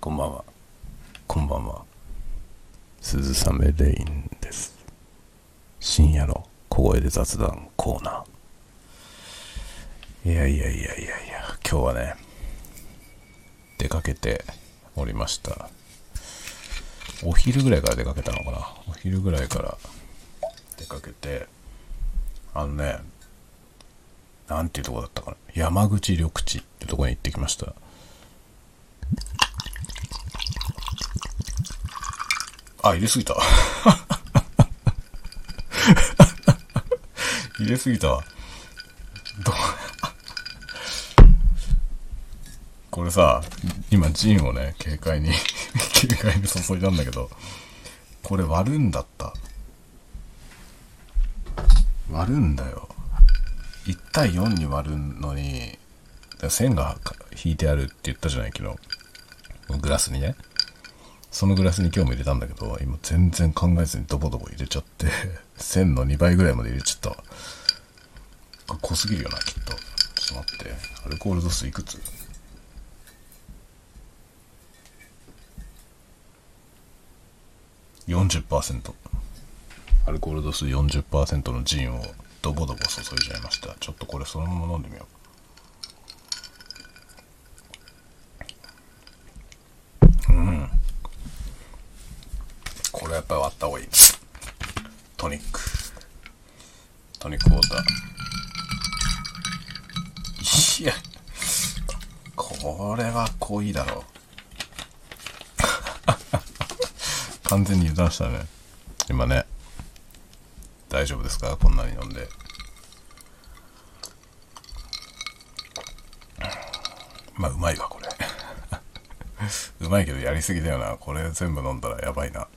こんばんは。こんばんは。鈴雨レインです。深夜の小声で雑談コーナー。いやいやいやいやいや、今日はね、出かけておりました。お昼ぐらいから出かけたのかなお昼ぐらいから出かけて、あのね、なんていうとこだったかな山口緑地ってとこに行ってきました。あ、入れすぎた。入れすぎたわ。どこれさ、今ジンをね、軽快に、軽快に注いだんだけど、これ割るんだった。割るんだよ。1対4に割るのに、線が引いてあるって言ったじゃないけど、グラスにね。そのグラスに今日も入れたんだけど、今全然考えずにドボドボ入れちゃって、線の2倍ぐらいまで入れちゃったわ。これ濃すぎるよな、きっと。ちょっと待って。アルコール度数いくつ？40%アルコール度数40%のジンをドボドボ注いじゃいましたちょっとこれそのまま飲んでみよううんこれやっぱり割った方がいいトニックトニックウォーターいやこれは濃いだろう完全に油断したね。今ね。大丈夫ですか？こんなに飲んで。まあうまいわこれ。うまいけどやりすぎだよな。これ全部飲んだらやばいな。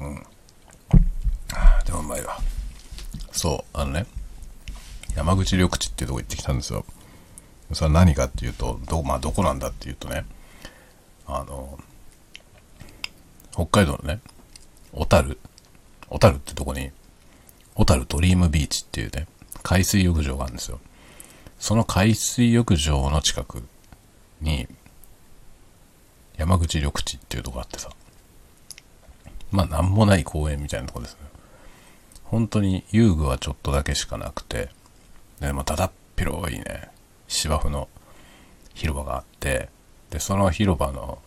うん。でもうまいわ。そうあのね。山口緑地っていうとこ行ってきたんですよ。それは何かっていうとど,、まあ、どこなんだっていうとねあの北海道のね小樽。小樽ってとこに小樽ドリームビーチっていうね海水浴場があるんですよ。その海水浴場の近くに山口緑地っていうとこあってさまあなんもない公園みたいなとこですね。本当に遊具はちょっとだけしかなくてでもただっ広いね。芝生の広場があってでその広場の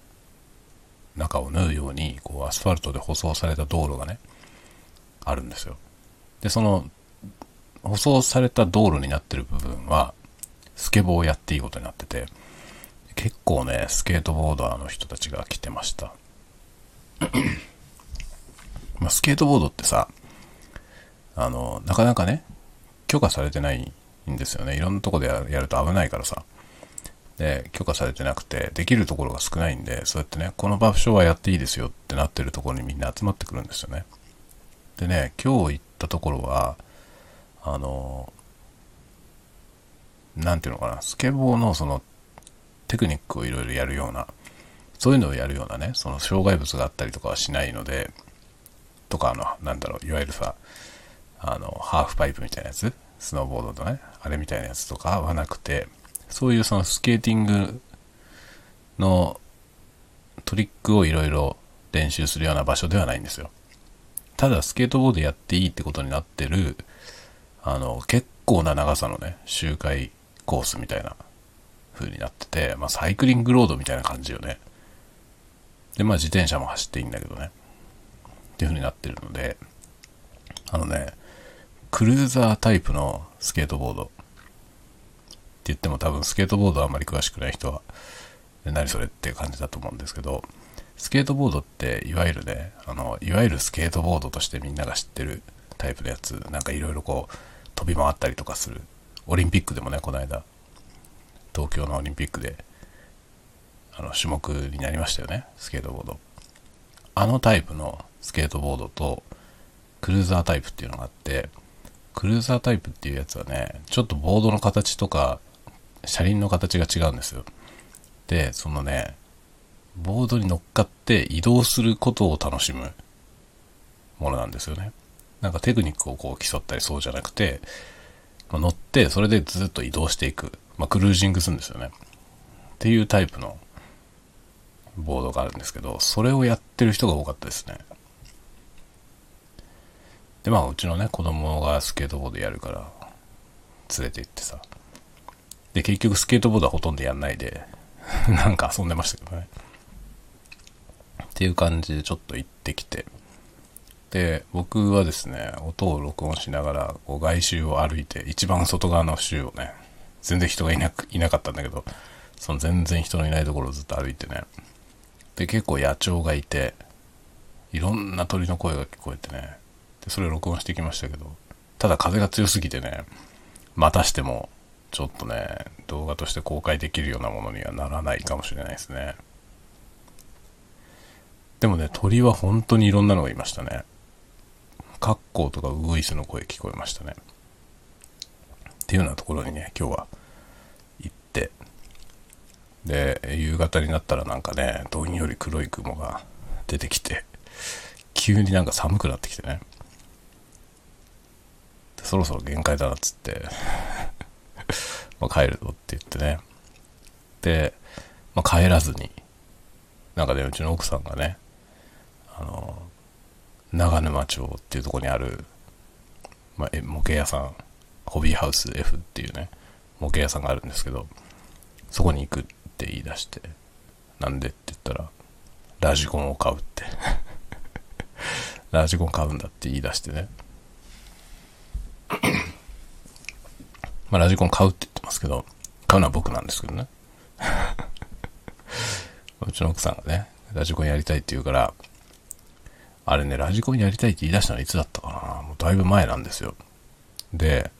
中を縫うようにこうアスファルトで舗装された道路がねあるんですよ。でその舗装された道路になってる部分はスケボーをやっていいことになってて結構ねスケートボーダーの人たちが来てました。まあスケートボードってさあのなかなかね許可されてないんですよね。いろんなとこでやると危ないからさ。で許可されてなくてできるところが少ないんでそうやってねこの場所はやっていいですよってなってるところにみんな集まってくるんですよね。でね今日行ったところはあの何ていうのかなスケボーのそのテクニックをいろいろやるようなそういうのをやるようなねその障害物があったりとかはしないのでとかあのなんだろういわゆるさあのハーフパイプみたいなやつスノーボードのねあれみたいなやつとかはなくてそういうそのスケーティングのトリックをいろいろ練習するような場所ではないんですよ。ただスケートボードやっていいってことになってる、あの、結構な長さのね、周回コースみたいな風になってて、まあサイクリングロードみたいな感じよね。で、まあ自転車も走っていいんだけどね。っていう風になってるので、あのね、クルーザータイプのスケートボード。って言っても多分スケートボードあんまり詳しくない人は何それっていう感じだと思うんですけどスケートボードっていわゆるねあのいわゆるスケートボードとしてみんなが知ってるタイプのやつなんかいろいろこう飛び回ったりとかする。オリンピックでもねこの間東京のオリンピックであの種目になりましたよねスケートボード。あのタイプのスケートボードとクルーザータイプっていうのがあってクルーザータイプっていうやつはねちょっとボードの形とか車輪の形が違うんですよ。でそのねボードに乗っかって移動することを楽しむものなんですよね。なんかテクニックをこう競ったりそうじゃなくてまあ、乗ってそれでずっと移動していく、まあ、クルージングするんですよね。っていうタイプのボードがあるんですけどそれをやってる人が多かったですね。でまあうちのね子供がスケートボードやるから連れて行ってさ。で結局スケートボードはほとんどやんないで なんか遊んでましたけどね。っていう感じでちょっと行ってきて。で僕はですね音を録音しながらこう外周を歩いて一番外側の周をね全然人がいなくいなかったんだけどその全然人のいないところをずっと歩いてね。で結構野鳥がいていろんな鳥の声が聞こえてね。でそれを録音してきましたけど。ただ風が強すぎてねまたしてもちょっとね動画として公開できるようなものにはならないかもしれないですね。でもね鳥は本当にいろんなのがいましたね。カッコウとかウグイスの声聞こえましたね。っていうようなところにね今日は行って。で夕方になったらなんかねどんより黒い雲が出てきて急になんか寒くなってきてね。そろそろ限界だなっつって。ま帰るぞって言ってね。で、まあ、帰らずになんかねうちの奥さんがねあの長沼町っていうとこにある、まあ、模型屋さんホビーハウス F っていうね模型屋さんがあるんですけどそこに行くって言い出してなんでって言ったらラジコンを買うって。ラジコン買うんだって言い出してね。まあラジコン買うって言ってますけど買うのは僕なんですけどね うちの奥さんがねラジコンやりたいって言うからあれね、ラジコンやりたいって言い出したのはいつだったかなもうだいぶ前なんですよ。で、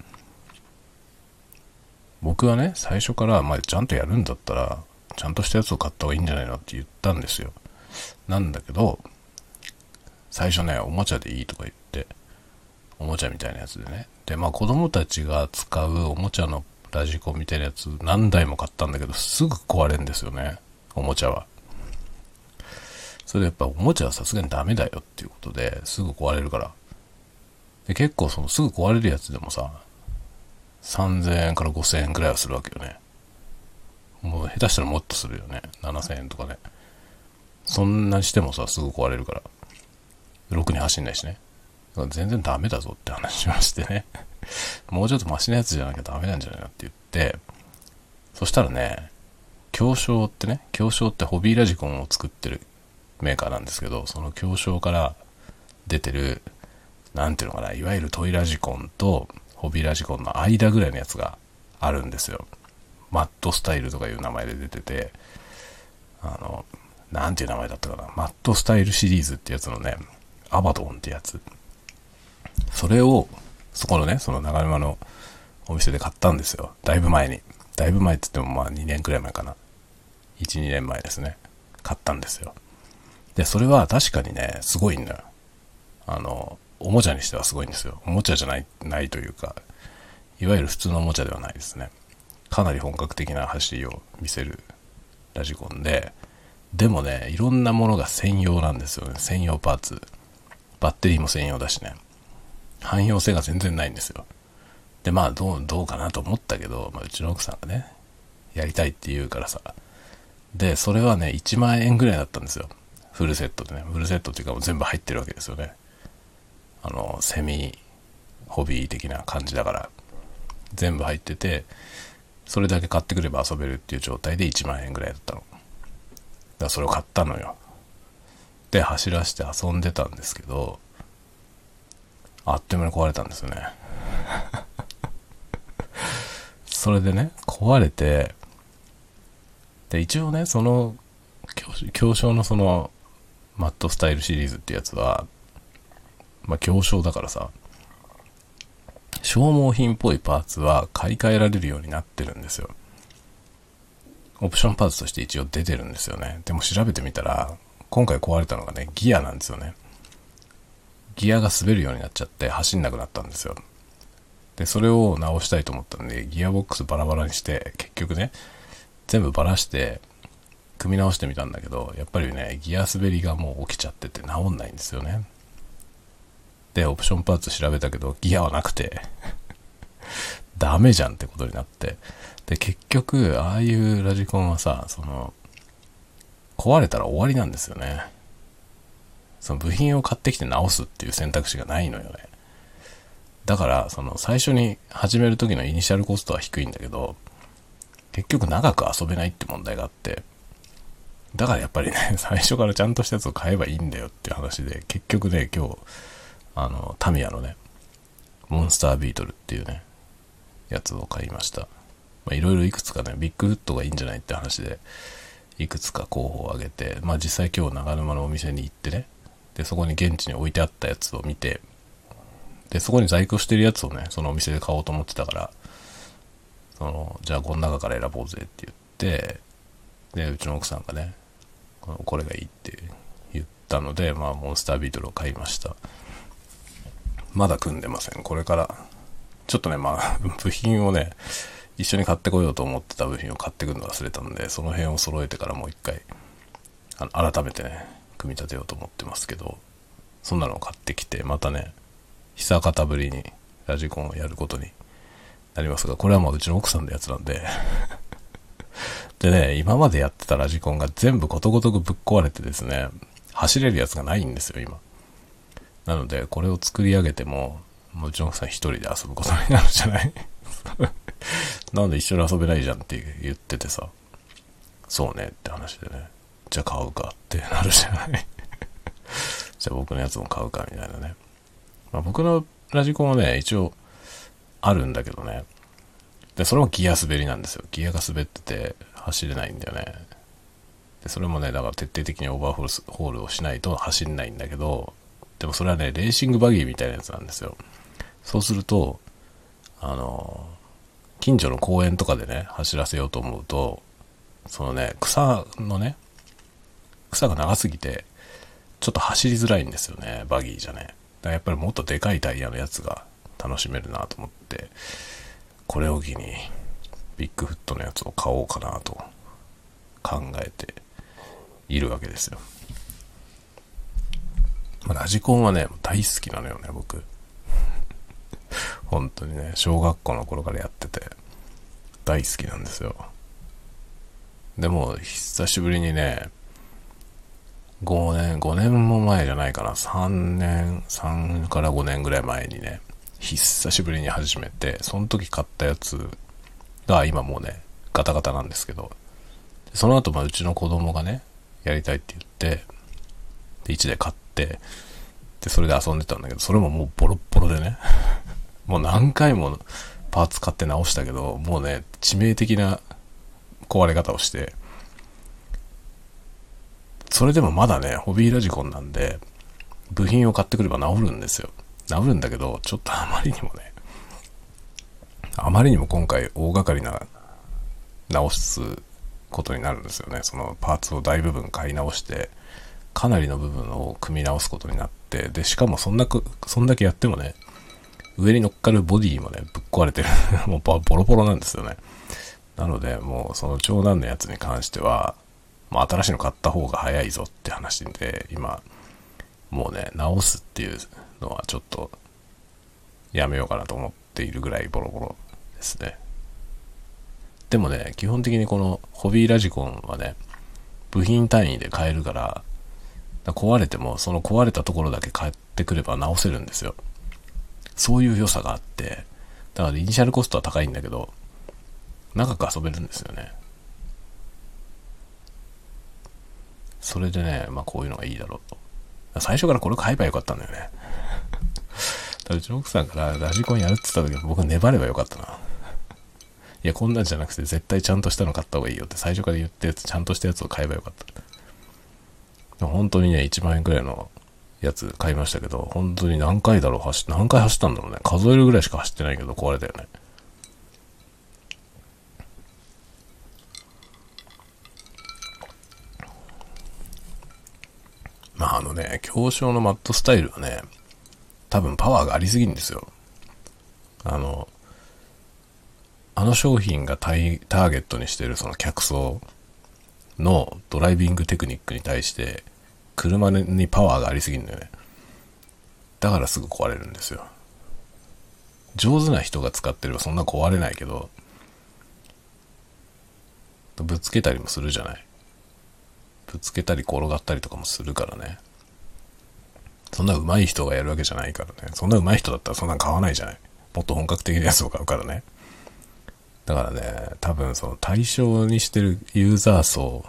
僕はね、最初から、まあ、ちゃんとやるんだったら、ちゃんとしたやつを買った方がいいんじゃないのって言ったんですよ。なんだけど、最初ね、おもちゃでいいとか言って、おもちゃみたいなやつでね。で、まあ子供たちが使うおもちゃのラジコンみたいなやつ何台も買ったんだけど、すぐ壊れんですよね。おもちゃは。それやっぱおもちゃはさすがにダメだよっていうことですぐ壊れるから。で結構そのすぐ壊れるやつでもさ、3000円から5000円くらいはするわけよね。もう下手したらもっとするよね。7000円とかね。そんなしてもさ、すぐ壊れるから。ろくに走んないしね。全然ダメだぞって話しましてね。もうちょっとマシなやつじゃなきゃダメなんじゃないのって言って、そしたらね、京商ってね、京商ってホビーラジコンを作ってるメーカーなんですけど、その競争から出てる、なんていうのかな、いわゆるトイラジコンとホビーラジコンの間ぐらいのやつがあるんですよ。マットスタイルとかいう名前で出てて、あの、なんていう名前だったかな。マットスタイルシリーズってやつのね、アバドンってやつ。それを、そこのね、その長沼のお店で買ったんですよ。だいぶ前に。だいぶ前って言ってもまあ2年くらい前かな。1、2年前ですね。買ったんですよ。で、それは確かにね、すごいんだよ。あの、おもちゃにしてはすごいんですよ。おもちゃじゃない、ないというか、いわゆる普通のおもちゃではないですね。かなり本格的な走りを見せるラジコンで、でもね、いろんなものが専用なんですよね。専用パーツ。バッテリーも専用だしね。汎用性が全然ないんですよ。で、まあ、どう、どうかなと思ったけど、まあ、うちの奥さんがね、やりたいって言うからさ。で、それはね、1万円ぐらいだったんですよ。フルセットでね、フルセットっていうかもう全部入ってるわけですよね。あの、セミ、ホビー的な感じだから、全部入ってて、それだけ買ってくれば遊べるっていう状態で1万円ぐらいだったの。だからそれを買ったのよ。で、走らせて遊んでたんですけど、あっという間に壊れたんですよね。それでね、壊れて、で、一応ね、その、競争のその、マットスタイルシリーズってやつは、まあ、強商だからさ、消耗品っぽいパーツは買い替えられるようになってるんですよ。オプションパーツとして一応出てるんですよね。でも調べてみたら、今回壊れたのがね、ギアなんですよね。ギアが滑るようになっちゃって走んなくなったんですよ。で、それを直したいと思ったんで、ギアボックスバラバラにして、結局ね、全部バラして、組み直してみたんだけど、やっぱりね、ギア滑りがもう起きちゃってて治んないんですよね。で、オプションパーツ調べたけど、ギアはなくて ダメじゃんってことになって。で、結局、ああいうラジコンはさ、その、壊れたら終わりなんですよね。その部品を買ってきて直すっていう選択肢がないのよね。だから、その最初に始める時のイニシャルコストは低いんだけど、結局長く遊べないって問題があって、だからやっぱりね、最初からちゃんとしたやつを買えばいいんだよっていう話で、結局ね、今日、あの、タミヤのね、モンスタービートルっていうね、やつを買いました。まあ、いろいろいくつかね、ビッグフットがいいんじゃないって話で、いくつか候補を挙げて、まあ実際今日長沼のお店に行ってね、で、そこに現地に置いてあったやつを見て、で、そこに在庫してるやつをね、そのお店で買おうと思ってたから、その、じゃあこの中から選ぼうぜって言って、で、うちの奥さんがね、これがいいって言ったので、まあ、モンスタービートルを買いました。まだ組んでません。これから、ちょっとね、まあ、部品をね、一緒に買ってこようと思ってた部品を買ってくるの忘れたんで、その辺を揃えてからもう一回、あの改めてね、組み立てようと思ってますけど、そんなのを買ってきて、またね、久方ぶりにラジコンをやることになりますが、これはもううちの奥さんのやつなんで。でね、今までやってたラジコンが全部ことごとくぶっ壊れてですね、走れるやつがないんですよ、今。なので、これを作り上げても、もううちの奥さん一人で遊ぶことになるじゃない？なんで一緒に遊べないじゃんって言っててさ、そうねって話でね、じゃあ買うかってなるじゃない じゃあ僕のやつも買うかみたいなね。まあ、僕のラジコンはね、一応あるんだけどね。で、それもギア滑りなんですよ。ギアが滑ってて走れないんだよね。で、それもね、だから徹底的にオーバーホールをしないと走んないんだけど、でもそれはね、レーシングバギーみたいなやつなんですよ。そうすると、あの、近所の公園とかでね、走らせようと思うと、そのね、草のね、草が長すぎて、ちょっと走りづらいんですよね、バギーじゃね。だからやっぱりもっとでかいタイヤのやつが楽しめるなと思って、これを機に、ビッグフットのやつを買おうかなと考えているわけですよ。まあ、ラジコンはね、大好きなのよね、僕。本当にね、小学校の頃からやってて、大好きなんですよ。でも、久しぶりにね、5年、5年も前じゃないかな、3年、3から5年ぐらい前にね、久しぶりに始めて、その時買ったやつが今もうね、ガタガタなんですけど、その後、まあ、うちの子供がね、やりたいって言って、で、1台買って、で、それで遊んでたんだけど、それももうボロッボロでね、もう何回もパーツ買って直したけど、もうね、致命的な壊れ方をして、それでもまだね、ホビーラジコンなんで、部品を買ってくれば治るんですよ。治るんだけど、ちょっとあまりにもね、あまりにも今回大掛かりな直すことになるんですよね。そのパーツを大部分買い直して、かなりの部分を組み直すことになって、で、しかもそんなく、そんだけやってもね、上に乗っかるボディもね、ぶっ壊れてる。もうボロボロなんですよね。なので、もうその長男のやつに関しては、まあ、新しいの買った方が早いぞって話で、今、もうね、直すっていうのはちょっと、やめようかなと思っているぐらいボロボロですね。でもね、基本的にこのホビーラジコンはね、部品単位で買えるから、壊れてもその壊れたところだけ買ってくれば直せるんですよ。そういう良さがあって、だからイニシャルコストは高いんだけど、長く遊べるんですよね。それでね、まあこういうのがいいだろうと。最初からこれ買えばよかったんだよね。だうちの奥さんからラジコンやるって言った時は僕粘ればよかったな。いや、こんなんじゃなくて絶対ちゃんとしたの買った方がいいよって最初から言ったやつ、ちゃんとしたやつを買えばよかった。本当にね、1万円くらいのやつ買いましたけど、本当に何回だろう走何回走ったんだろうね。数えるぐらいしか走ってないけど壊れたよね。まああの、マットスタイルはね、多分パワーがありすぎるんですよ。あの、あの商品がターゲットにしてるその客層のドライビングテクニックに対して車にパワーがありすぎるんだよね。だからすぐ壊れるんですよ。上手な人が使ってればそんな壊れないけど、ぶつけたりもするじゃない。ぶつけたり転がったりとかもするからね。そんな上手い人がやるわけじゃないからね。そんな上手い人だったらそんなん買わないじゃない。もっと本格的なやつを買うからね。だからね、多分その対象にしてるユーザー層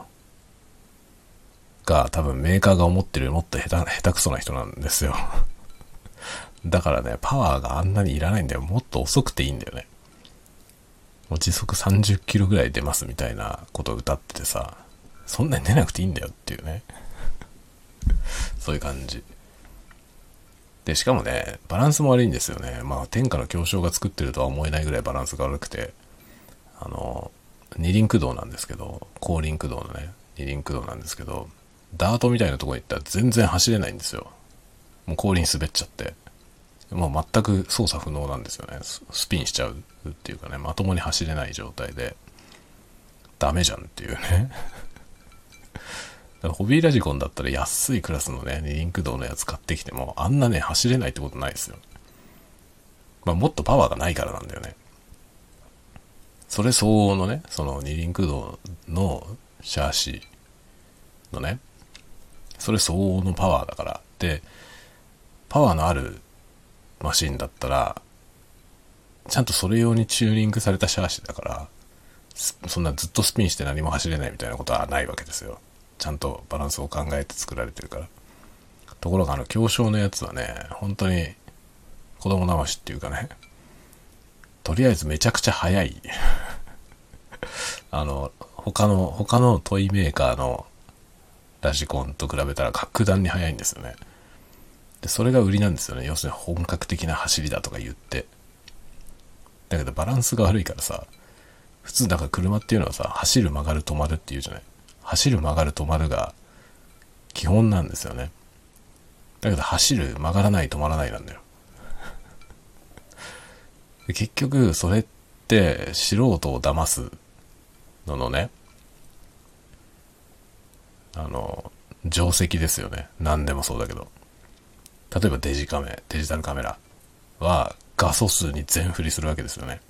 が多分メーカーが思ってるもっと下手下手くそな人なんですよ。だからね、パワーがあんなにいらないんだよ。もっと遅くていいんだよね。もう時速30キロぐらい出ますみたいなことを歌っててさ、そんなに出なくていいんだよっていうね。そういう感じ。で、しかもね、バランスも悪いんですよね。まあ、天下の強商が作ってるとは思えないぐらいバランスが悪くて、あの、二輪駆動なんですけど、後輪駆動のね、二輪駆動なんですけど、ダートみたいなとこに行ったら全然走れないんですよ。もう後輪滑っちゃって。もう全く操作不能なんですよね。スピンしちゃうっていうかね、まともに走れない状態で、ダメじゃんっていうね。ホビーラジコンだったら安いクラスのね、二輪駆動のやつ買ってきても、あんなね、走れないってことないですよ。まあ、もっとパワーがないからなんだよね。それ相応のね、その二輪駆動のシャーシのね、それ相応のパワーだから。で、パワーのあるマシンだったら、ちゃんとそれ用にチューニングされたシャーシだから、そんなずっとスピンして何も走れないみたいなことはないわけですよ。ちゃんとバランスを考えて作られてるから。ところがあの、強小のやつはね、本当に子供騙しっていうかね、とりあえずめちゃくちゃ速い。あの、他の、他のトイメーカーのラジコンと比べたら格段に速いんですよね。で、それが売りなんですよね。要するに本格的な走りだとか言って。だけどバランスが悪いからさ、普通だから車っていうのはさ、走る曲がる止まるっていうじゃない。走る曲がる止まるが基本なんですよね。だけど走る曲がらない止まらないなんだよ。結局それって素人を騙すののね、あの、定石ですよね。何でもそうだけど。例えばデジカメ、デジタルカメラは画素数に全振りするわけですよね。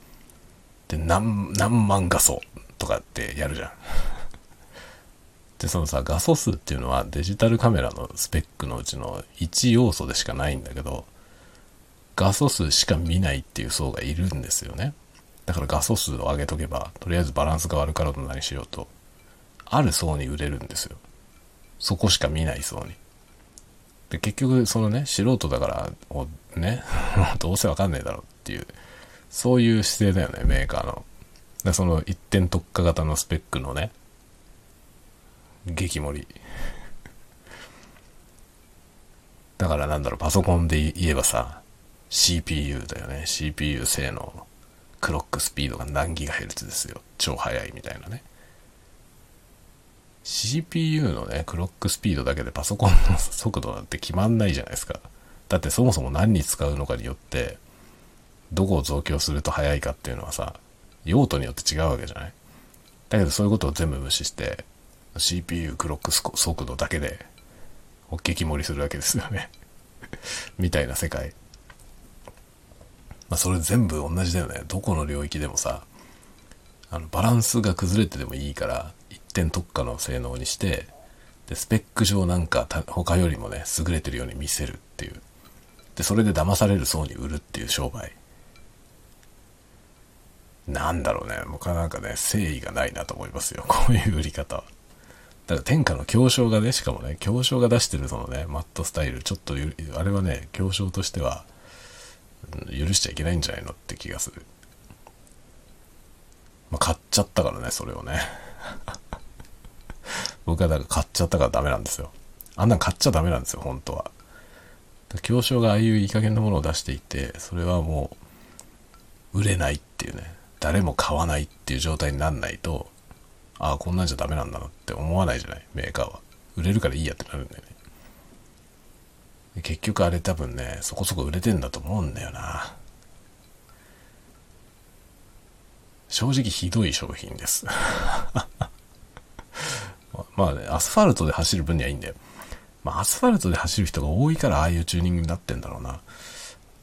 で、何、何万画素とかってやるじゃん。で、そのさ、画素数っていうのはデジタルカメラのスペックのうちの1要素でしかないんだけど、画素数しか見ないっていう層がいるんですよね。だから画素数を上げとけば、とりあえずバランスが悪かろうと何しようと、ある層に売れるんですよ。そこしか見ない層に。で、結局、そのね、素人だから、ね、どうせわかんねえだろうっていう、そういう姿勢だよね、メーカーの。でその一点特化型のスペックのね、激盛り。だからなんだろう、パソコンで言えばさ、CPU だよね。CPU 性能。クロックスピードが何ギガヘルツですよ。超速いみたいなね。CPU のね、クロックスピードだけでパソコンの速度なんて決まんないじゃないですか。だってそもそも何に使うのかによって、どこを増強すると速いかっていうのはさ、用途によって違うわけじゃないだけどそういうことを全部無視して、CPU クロック速度だけで、激盛りするわけですよね みたいな世界。まあそれ全部同じだよね。どこの領域でもさ、あのバランスが崩れてでもいいから、一点特化の性能にして、で、スペック上なんか他よりもね、優れてるように見せるっていう。で、それで騙される層に売るっていう商売。なんだろうね。僕はなんかね、誠意がないなと思いますよ。こういう売り方は。だから天下の強商がね、しかもね、強商が出してるそのね、マットスタイル、ちょっとあれはね、強商としては、許しちゃいけないんじゃないのって気がする。まあ、買っちゃったからね、それをね。僕はだから買っちゃったからダメなんですよ。あんなん買っちゃダメなんですよ、本当は。強商がああいういい加減なものを出していて、それはもう、売れないっていうね、誰も買わないっていう状態になんないと、ああ、こんなんじゃダメなんだなって思わないじゃない、メーカーは。売れるからいいやってなるんだよね。結局あれ多分ね、そこそこ売れてんだと思うんだよな。正直ひどい商品です。まあね、アスファルトで走る分にはいいんだよ。まあ、アスファルトで走る人が多いからああいうチューニングになってんだろうな。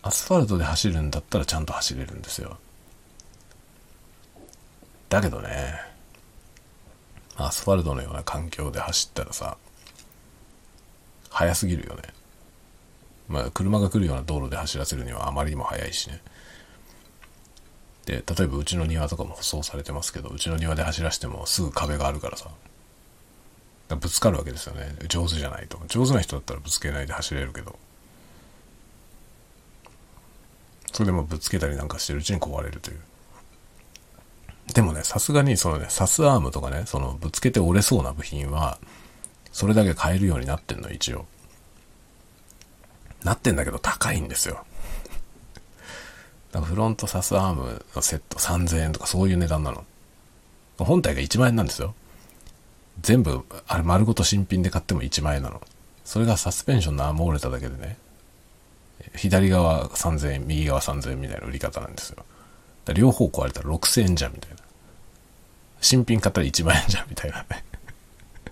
アスファルトで走るんだったらちゃんと走れるんですよ。だけどね、アスファルトのような環境で走ったらさ、速すぎるよね。まあ、車が来るような道路で走らせるにはあまりにも速いしね。で、例えばうちの庭とかも舗装されてますけど、うちの庭で走らせてもすぐ壁があるからさ、らぶつかるわけですよね。上手じゃないと。上手な人だったらぶつけないで走れるけど、それでもぶつけたりなんかしてるうちに壊れるという。でもね、さすがにそのね、サスアームとかね、そのぶつけて折れそうな部品は、それだけ買えるようになってんの、一応。なってんだけど高いんですよ。だからフロントサスアームのセット3000円とかそういう値段なの。本体が1万円なんですよ。全部、あれ丸ごと新品で買っても1万円なの。それがサスペンションのアーム折れただけでね、左側3000円、右側3000円みたいな売り方なんですよ。両方壊れたら6000円じゃんみたいな。新品買ったら1万円じゃんみたいなね。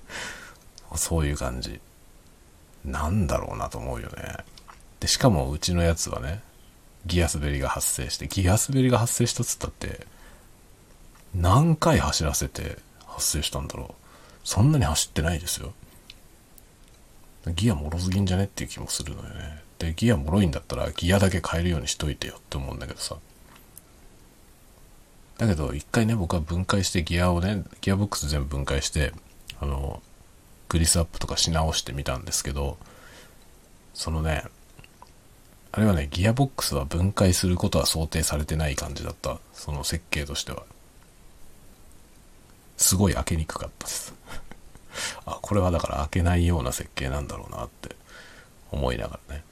そういう感じ。なんだろうなと思うよね。で、しかもうちのやつはね、ギア滑りが発生して、ギア滑りが発生したっつったって、何回走らせて発生したんだろう。そんなに走ってないですよ。ギアもろすぎんじゃねっていう気もするのよね。で、ギアもろいんだったらギアだけ変えるようにしといてよって思うんだけどさ。だけど、一回ね、僕は分解してギアをね、ギアボックス全部分解して、あの、グリスアップとかし直してみたんですけど、そのね、あれはね、ギアボックスは分解することは想定されてない感じだった。その設計としては。すごい開けにくかったです。あ、これはだから開けないような設計なんだろうなって思いながらね。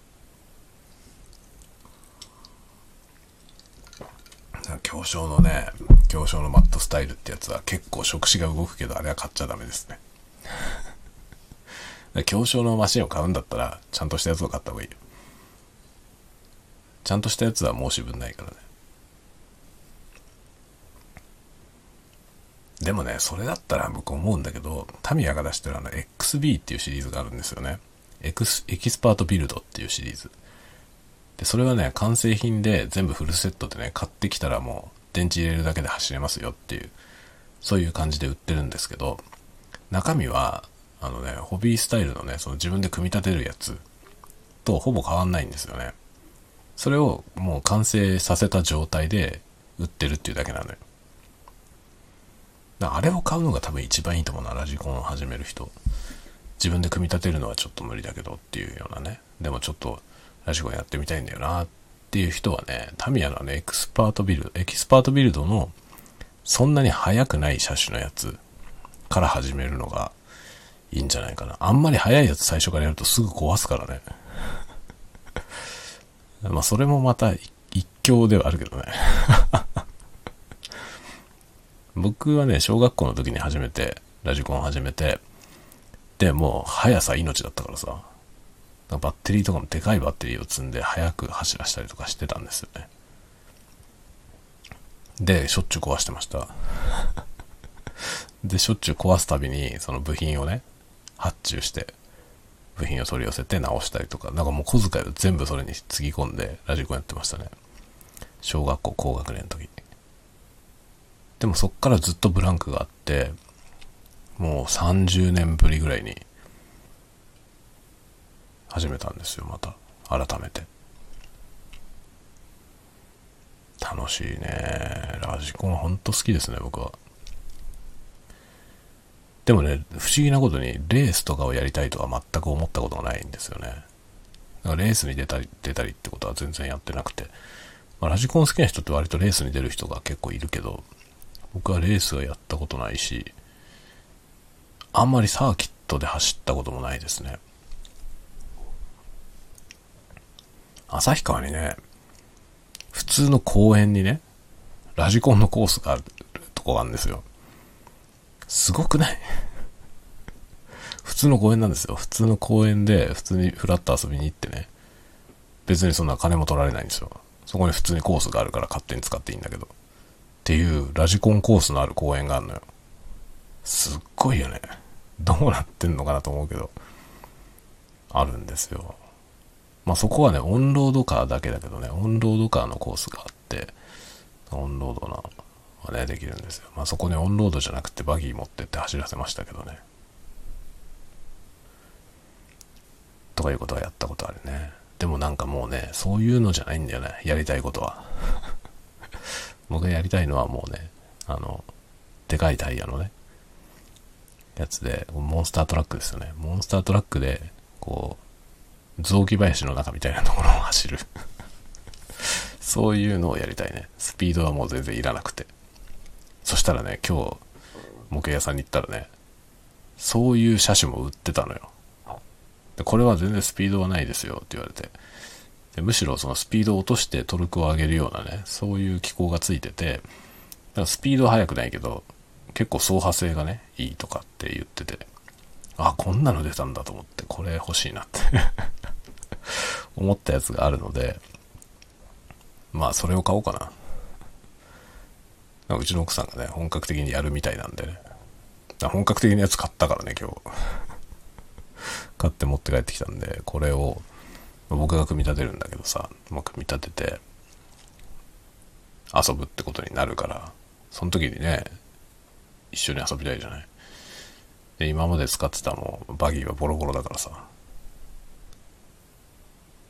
京商のね、京商のマットスタイルってやつは結構触手が動くけど、あれは買っちゃダメですね。京商のマシンを買うんだったら、ちゃんとしたやつを買った方がいいよ。ちゃんとしたやつは申し分ないからね。でもね、それだったら僕思うんだけど、タミヤが出してるあの XB っていうシリーズがあるんですよね。エクスエキスパートビルドっていうシリーズ。で、それはね、完成品で全部フルセットでね、買ってきたらもう電池入れるだけで走れますよっていう、そういう感じで売ってるんですけど、中身は、あのね、ホビースタイルのね、その自分で組み立てるやつとほぼ変わんないんですよね。それをもう完成させた状態で売ってるっていうだけなのよ。あれを買うのが多分一番いいと思うな、ラジコンを始める人。自分で組み立てるのはちょっと無理だけどっていうようなね。でもちょっとラジコンやってみたいんだよなっていう人はね、タミヤのね、エクスパートビルド、エキスパートビルドのそんなに速くない車種のやつから始めるのがいいんじゃないかな。あんまり速いやつ最初からやるとすぐ壊すからね。まあ、それもまた一興ではあるけどね。僕はね、小学校の時に初めて、ラジコンを始めて、で、もう、速さ命だったからさ、バッテリーとかもでかいバッテリーを積んで、速く走らせたりとかしてたんですよね。で、しょっちゅう壊してました。で、しょっちゅう壊すたびに、その部品をね、発注して、部品を取り寄せて直したりとか、なんかもう小遣いを全部それにつぎ込んでラジコンやってましたね。小学校高学年の時。でもそっからずっとブランクがあって、もう30年ぶりぐらいに始めたんですよ、また。改めて。楽しいね。ラジコンほんと好きですね、僕は。でもね、不思議なことに、レースとかをやりたいとは全く思ったことがないんですよね。だからレースに出たり、出たりってことは全然やってなくて。まあ、ラジコン好きな人って割とレースに出る人が結構いるけど、僕はレースはやったことないし、あんまりサーキットで走ったこともないですね。旭川にね、普通の公園にね、ラジコンのコースがあるとこがあるんですよ。すごくない？普通の公園なんですよ。普通の公園で普通にフラット遊びに行ってね。別にそんな金も取られないんですよ。そこに普通にコースがあるから勝手に使っていいんだけど。っていうラジコンコースのある公園があるのよ。すっごいよね。どうなってんのかなと思うけど。あるんですよ。まあそこはね、オンロードカーだけだけどね、オンロードカーのコースがあって、オンロードな、はね、できるんですよ。まあそこにオンロードじゃなくてバギー持ってって走らせましたけどね。とかいうことはやったことあるね。でもなんかもうね、そういうのじゃないんだよね。やりたいことは。僕がやりたいのはもうね、あの、でかいタイヤのね、やつで、モンスタートラックですよね。モンスタートラックで、こう、雑木林の中みたいなところを走る そういうのをやりたいね。スピードはもう全然いらなくて。そしたらね、今日、模型屋さんに行ったらね、そういう車種も売ってたのよ。でこれは全然スピードはないですよって言われて。でむしろそのスピードを落としてトルクを上げるようなね、そういう機構がついてて、だからスピードは速くないけど、結構走破性がね、いいとかって言ってて、あ、こんなの出たんだと思って、これ欲しいなって 思ったやつがあるので、まあそれを買おうかな。なうちの奥さんがね、本格的にやるみたいなんでね。本格的なやつ買ったからね、今日。買って持って帰ってきたんで、これを僕が組み立てるんだけどさ、まあ、組み立てて遊ぶってことになるから、その時にね、一緒に遊びたいじゃない？で、今まで使ってたもうバギーはボロボロだからさ。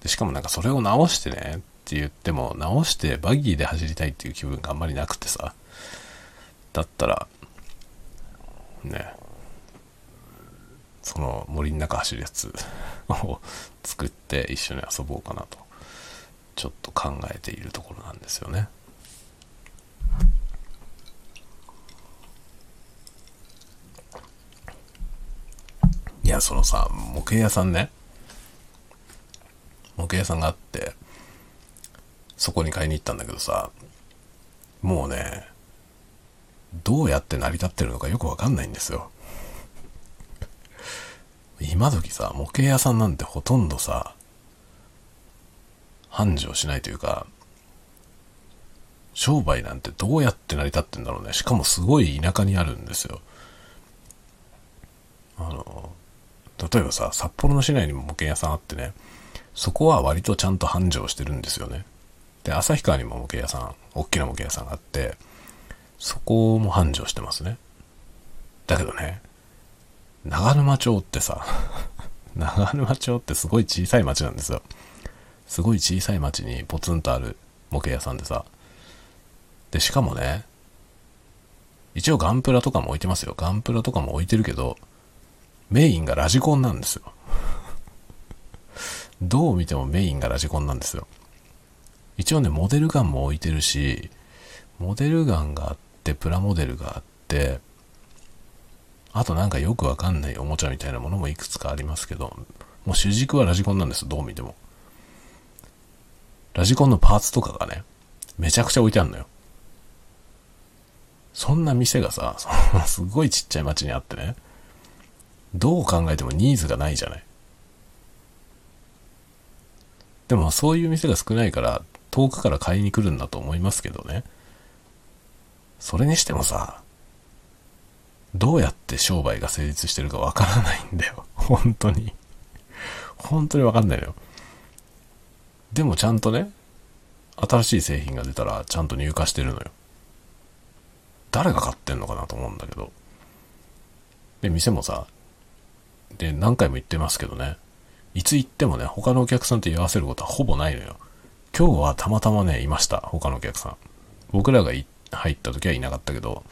で、しかもなんかそれを直してねって言っても、直してバギーで走りたいっていう気分があんまりなくてさ。だったら、ね、その森の中走るやつを 作って一緒に遊ぼうかなと、ちょっと考えているところなんですよね。や、そのさ、模型屋さんね。模型屋さんがあって、そこに買いに行ったんだけどさ、もうね、どうやって成り立ってるのかよくわかんないんですよ。今時さ、模型屋さんなんてほとんどさ、繁盛しないというか、商売なんてどうやって成り立ってんだろうね。しかもすごい田舎にあるんですよ。あの、例えばさ、札幌の市内にも模型屋さんあってね、そこは割とちゃんと繁盛してるんですよね。で、旭川にも模型屋さん、大きな模型屋さんがあって、そこも繁盛してますね。だけどね、長沼町ってさ、長沼町ってすごい小さい町なんですよ。すごい小さい町にポツンとある模型屋さんでさ。で、しかもね、一応ガンプラとかも置いてますよ。ガンプラとかも置いてるけど、メインがラジコンなんですよ。どう見てもメインがラジコンなんですよ。一応ね、モデルガンも置いてるし、モデルガンがあって、プラモデルがあって、あとなんかよくわかんないおもちゃみたいなものもいくつかありますけど、もう主軸はラジコンなんです、どう見ても。ラジコンのパーツとかがね、めちゃくちゃ置いてあるのよ。そんな店がさ、すごいちっちゃい街にあってね、どう考えてもニーズがないじゃない。でもそういう店が少ないから遠くから買いに来るんだと思いますけどね。それにしてもさ、どうやって商売が成立してるかわからないんだよ。本当に。本当にわかんないのよ。でもちゃんとね、新しい製品が出たらちゃんと入荷してるのよ。誰が買ってんのかなと思うんだけど。で、店もさ、で、何回も言ってますけどね、いつ行ってもね、他のお客さんと居合わせることはほぼないのよ。今日はたまたまね、いました、他のお客さん。僕らが入った時はいなかったけど、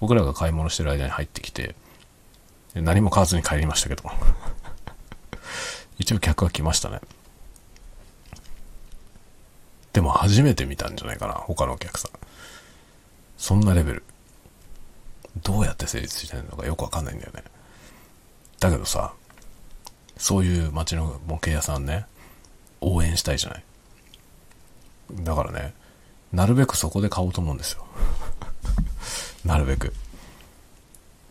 僕らが買い物してる間に入ってきて、何も買わずに帰りましたけど。一応客は来ましたね。でも初めて見たんじゃないかな、他のお客さん。そんなレベル。どうやって成立してるのかよくわかんないんだよね。だけどさ、そういう街の模型屋さんね、応援したいじゃない。だからね、なるべくそこで買おうと思うんですよ。なるべく。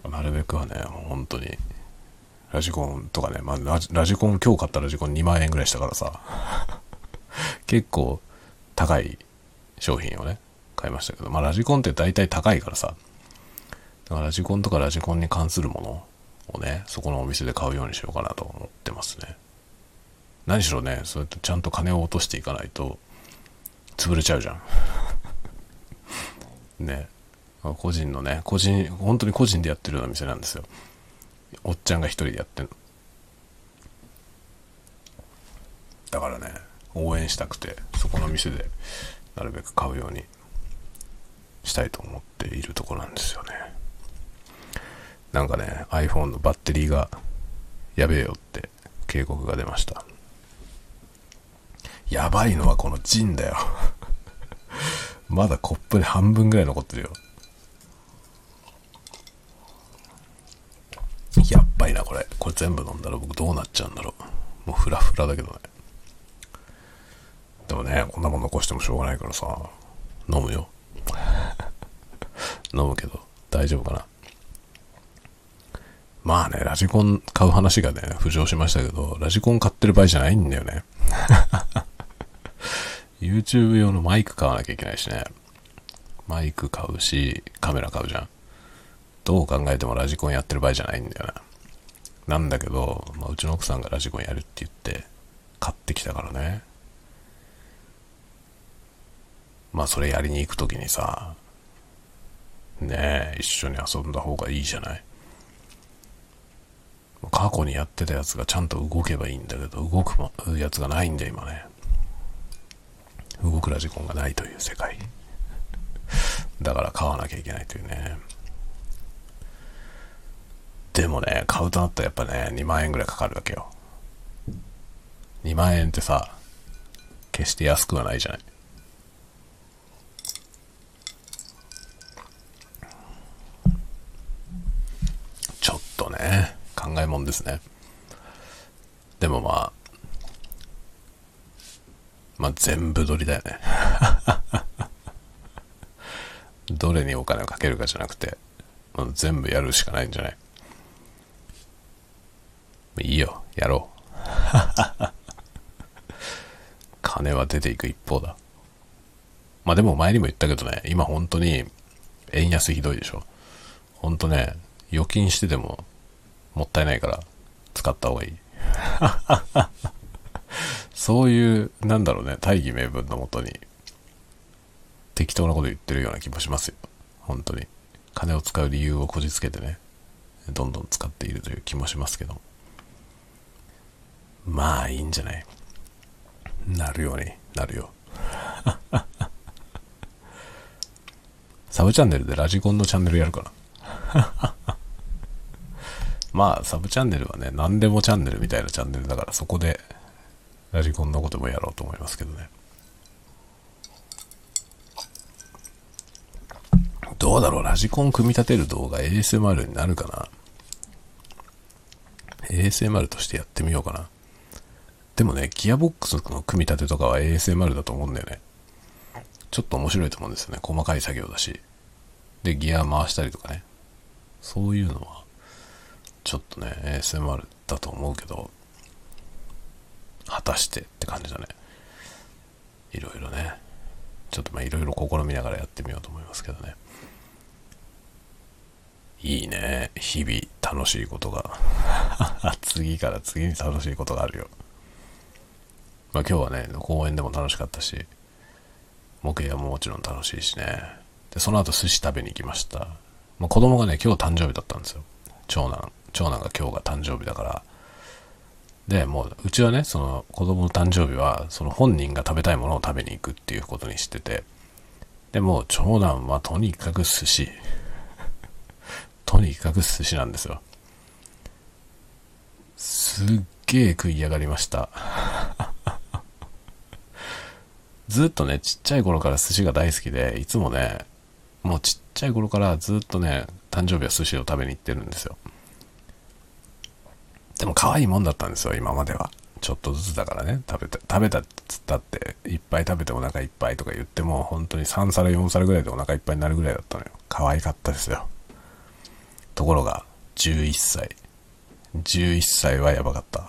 なるべくはね、本当に、ラジコンとかね、まあラジ、ラジコン、今日買ったラジコン2万円ぐらいしたからさ、結構高い商品をね、買いましたけど、まあラジコンって大体高いからさ、だからラジコンとかラジコンに関するものをね、そこのお店で買うようにしようかなと思ってますね。何しろねそうやってちゃんと金を落としていかないと潰れちゃうじゃん。ね。個人のね個人本当に個人でやってるような店なんですよ。おっちゃんが一人でやってるの。だからね応援したくてそこの店でなるべく買うようにしたいと思っているところなんですよね。なんかね iPhone のバッテリーがやべえよって警告が出ました。やばいのはこのジンだよ。まだコップに半分ぐらい残ってるよ。やっばいなこれ。これ全部飲んだら僕どうなっちゃうんだろう。もうフラフラだけどね。でもねこんなもん残してもしょうがないからさ。飲むよ。飲むけど。大丈夫かな。まあね、ラジコン買う話がね、浮上しましたけど、ラジコン買ってる場合じゃないんだよね。YouTube 用のマイク買わなきゃいけないしね。マイク買うし、カメラ買うじゃん。どう考えてもラジコンやってる場合じゃないんだよな。なんだけど、まあ、うちの奥さんがラジコンやるって言って買ってきたからね。まあそれやりに行く時にさ、ねえ、一緒に遊んだ方がいいじゃない。過去にやってたやつがちゃんと動けばいいんだけど、動くやつがないんだよ、今ね。動くラジコンがないという世界。だから買わなきゃいけないというね。でもね、買うとなったらやっぱね、2万円ぐらいかかるわけよ。2万円ってさ、決して安くはないじゃない。ちょっとね、考えもんですね。でもまあ、まあ全部取りだよね。どれにお金をかけるかじゃなくて、まあ、全部やるしかないんじゃない？いいよ、やろう。金は出ていく一方だ。まあでも前にも言ったけどね、今本当に円安ひどいでしょ。本当ね、預金しててももったいないから使った方がいい。そういう、なんだろうね、大義名分のもとに適当なこと言ってるような気もしますよ。本当に。金を使う理由をこじつけてね、どんどん使っているという気もしますけどまあいいんじゃない？なるようになるよ。サブチャンネルでラジコンのチャンネルやるかな。まあ、サブチャンネルはね、何でもチャンネルみたいなチャンネルだから、そこで、ラジコンのこともやろうと思いますけどね。どうだろうラジコン組み立てる動画 ASMR になるかな ?ASMR としてやってみようかな。でもね、ギアボックスの組み立てとかは ASMR だと思うんだよね。ちょっと面白いと思うんですよね。細かい作業だし。で、ギア回したりとかね。そういうのはちょっとね、ASMR だと思うけど、果たしてって感じだね。いろいろね。ちょっとまあいろいろ試みながらやってみようと思いますけどね。いいね。日々楽しいことが。次から次に楽しいことがあるよ。まあ今日はね、公園でも楽しかったし、模型ももちろん楽しいしね。で、その後寿司食べに行きました。まあ、子供がね、今日誕生日だったんですよ。長男。長男が今日が誕生日だから、で、もう、うちはね、その子供の誕生日は、その本人が食べたいものを食べに行くっていうことにしてて、でも、長男はとにかく寿司。とにかく寿司なんですよ。すっげえ食い上がりました。ずっとね、ちっちゃい頃から寿司が大好きで、いつもね、もうちっちゃい頃からずっとね、誕生日は寿司を食べに行ってるんですよ。でも可愛いもんだったんですよ、今までは。ちょっとずつだからね、食べた、食べたっつったって、いっぱい食べてお腹いっぱいとか言っても、本当に3皿4皿ぐらいでお腹いっぱいになるぐらいだったのよ。可愛かったですよ。ところが、11歳。11歳はやばかった。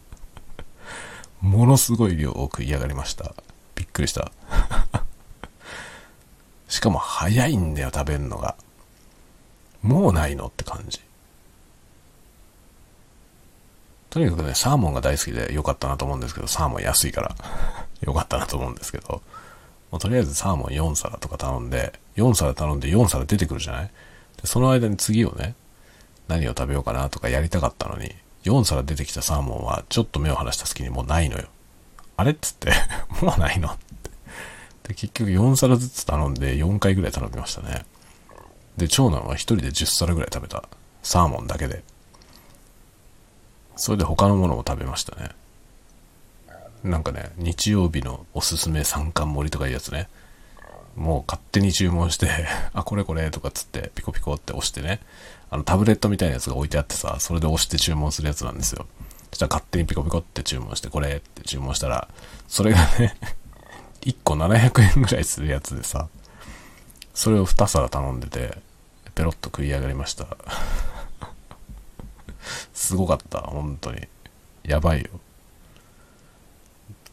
ものすごい量を食い上がりました。びっくりした。しかも早いんだよ、食べるのが。もうないのって感じ。とにかくね、サーモンが大好きで良かったなと思うんですけど、サーモン安いから 良かったなと思うんですけど、もうとりあえずサーモン4皿とか頼んで、4皿頼んで4皿出てくるじゃない？でその間に次をね、何を食べようかなとかやりたかったのに、4皿出てきたサーモンはちょっと目を離した隙にもうないのよ。あれっつって もうないのって。で、結局4皿ずつ頼んで4回ぐらい頼みましたね。で、長男は1人で10皿ぐらい食べた。サーモンだけで。それで他のものも食べましたね。なんかね、日曜日のおすすめ三冠盛りとかいうやつね。もう勝手に注文して あ、これこれとかっつってピコピコって押してね、あのタブレットみたいなやつが置いてあってさ、それで押して注文するやつなんですよ。そしたら勝手にピコピコって注文して、これって注文したら、それがね 1個700円ぐらいするやつでさ、それを2皿頼んでて、ペロッと食い上がりました。すごかった、本当に。やばいよ。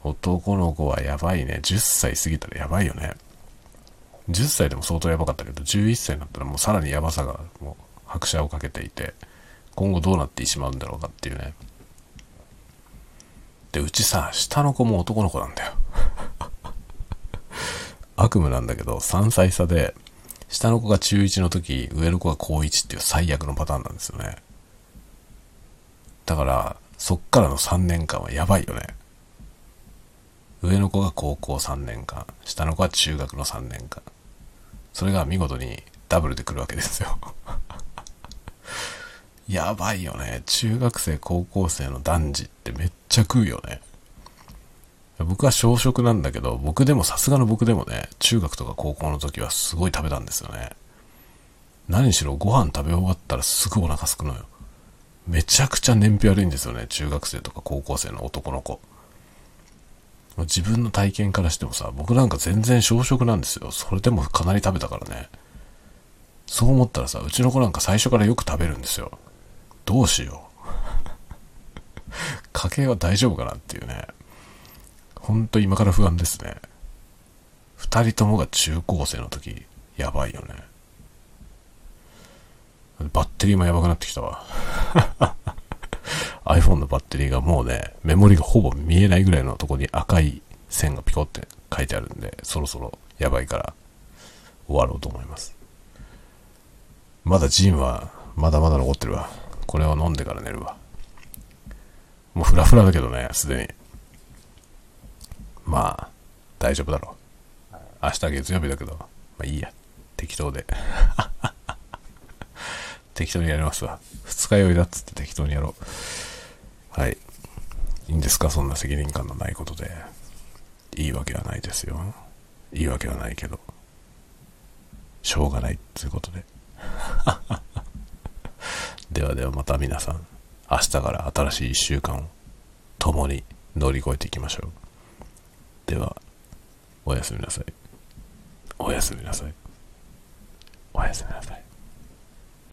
男の子はやばいね。10歳過ぎたらやばいよね。10歳でも相当やばかったけど、11歳になったらもうさらにやばさがもう拍車をかけていて、今後どうなってしまうんだろうかっていうね。で、うちさ、下の子も男の子なんだよ。悪夢なんだけど、3歳差で、下の子が中1の時、上の子が高1っていう最悪のパターンなんですよね。だから、そっからの3年間はやばいよね。上の子が高校3年間、下の子は中学の3年間。それが見事にダブルで来るわけですよ。やばいよね。中学生、高校生の男児ってめっちゃ食うよね。僕は小食なんだけど、僕でもさすがの僕でもね、中学とか高校の時はすごい食べたんですよね。何しろご飯食べ終わったらすぐお腹すくのよ。めちゃくちゃ燃費悪いんですよね。中学生とか高校生の男の子。自分の体験からしてもさ、僕なんか全然小食なんですよ。それでもかなり食べたからね。そう思ったらさ、うちの子なんか最初からよく食べるんですよ。どうしよう。家計は大丈夫かなっていうね。ほんと今から不安ですね。二人ともが中高生の時、やばいよね。バッテリーもやばくなってきたわ。iPhone のバッテリーがもうね、メモリがほぼ見えないぐらいのとこに赤い線がピコって書いてあるんで、そろそろやばいから終わろうと思います。まだジンはまだまだ残ってるわ。これを飲んでから寝るわ。もうフラフラだけどね、すでに。まあ、大丈夫だろう。明日月曜日だけど、まあいいや。適当で。適当にやりますわ。二日酔いだっつって適当にやろう。はい。いいんですか？そんな責任感のないことで。いいわけはないですよ。いいわけはないけど。しょうがないっていうことで。ではではまた皆さん、明日から新しい一週間を共に乗り越えていきましょう。では、おやすみなさい。おやすみなさい。おやすみなさい。